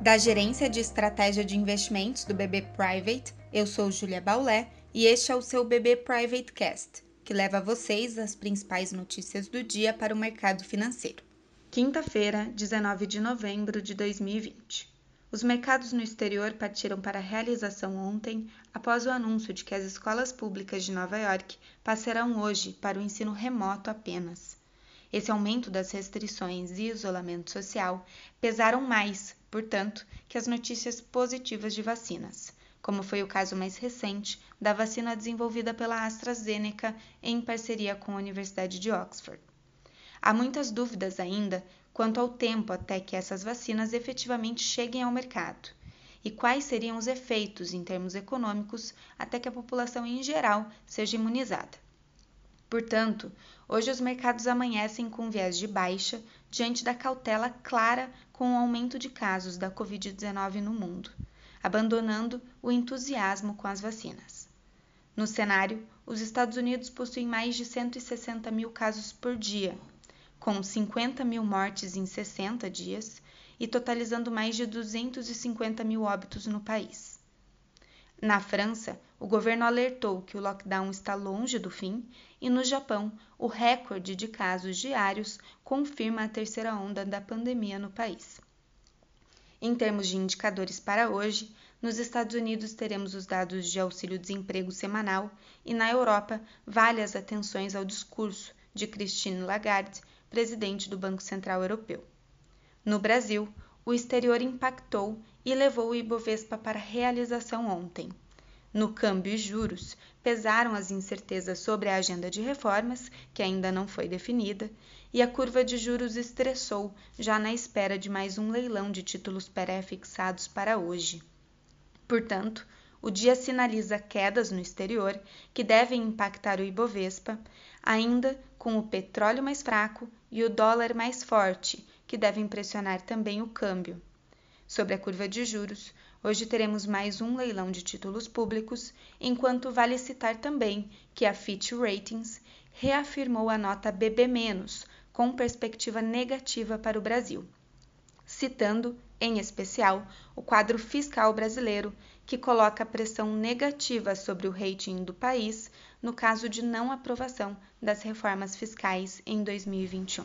Da Gerência de Estratégia de Investimentos do BB Private, eu sou Julia Baulé e este é o seu BB Private Cast, que leva a vocês as principais notícias do dia para o mercado financeiro. Quinta-feira, 19 de novembro de 2020. Os mercados no exterior partiram para a realização ontem após o anúncio de que as escolas públicas de Nova York passarão hoje para o ensino remoto apenas. Esse aumento das restrições e isolamento social pesaram mais, portanto, que as notícias positivas de vacinas, como foi o caso mais recente da vacina desenvolvida pela AstraZeneca em parceria com a Universidade de Oxford. Há muitas dúvidas ainda quanto ao tempo até que essas vacinas efetivamente cheguem ao mercado e quais seriam os efeitos em termos econômicos até que a população em geral seja imunizada. Portanto, hoje os mercados amanhecem com viés de baixa diante da cautela clara com o aumento de casos da Covid-19 no mundo, abandonando o entusiasmo com as vacinas. No cenário, os Estados Unidos possuem mais de 160 mil casos por dia, com 50 mil mortes em 60 dias e totalizando mais de 250 mil óbitos no país. Na França, o governo alertou que o lockdown está longe do fim e no Japão, o recorde de casos diários confirma a terceira onda da pandemia no país. Em termos de indicadores para hoje, nos Estados Unidos teremos os dados de auxílio-desemprego semanal e na Europa, vale as atenções ao discurso de Christine Lagarde, presidente do Banco Central Europeu. No Brasil, o exterior impactou e levou o Ibovespa para realização ontem. No câmbio e juros, pesaram as incertezas sobre a agenda de reformas, que ainda não foi definida, e a curva de juros estressou, já na espera de mais um leilão de títulos pré-fixados para hoje. Portanto, o dia sinaliza quedas no exterior que devem impactar o Ibovespa, ainda com o petróleo mais fraco e o dólar mais forte, que devem pressionar também o câmbio. Sobre a curva de juros, hoje teremos mais um leilão de títulos públicos, enquanto vale citar também que a Fitch Ratings reafirmou a nota BB-, com perspectiva negativa para o Brasil, citando, em especial, o quadro fiscal brasileiro, que coloca pressão negativa sobre o rating do país no caso de não aprovação das reformas fiscais em 2021.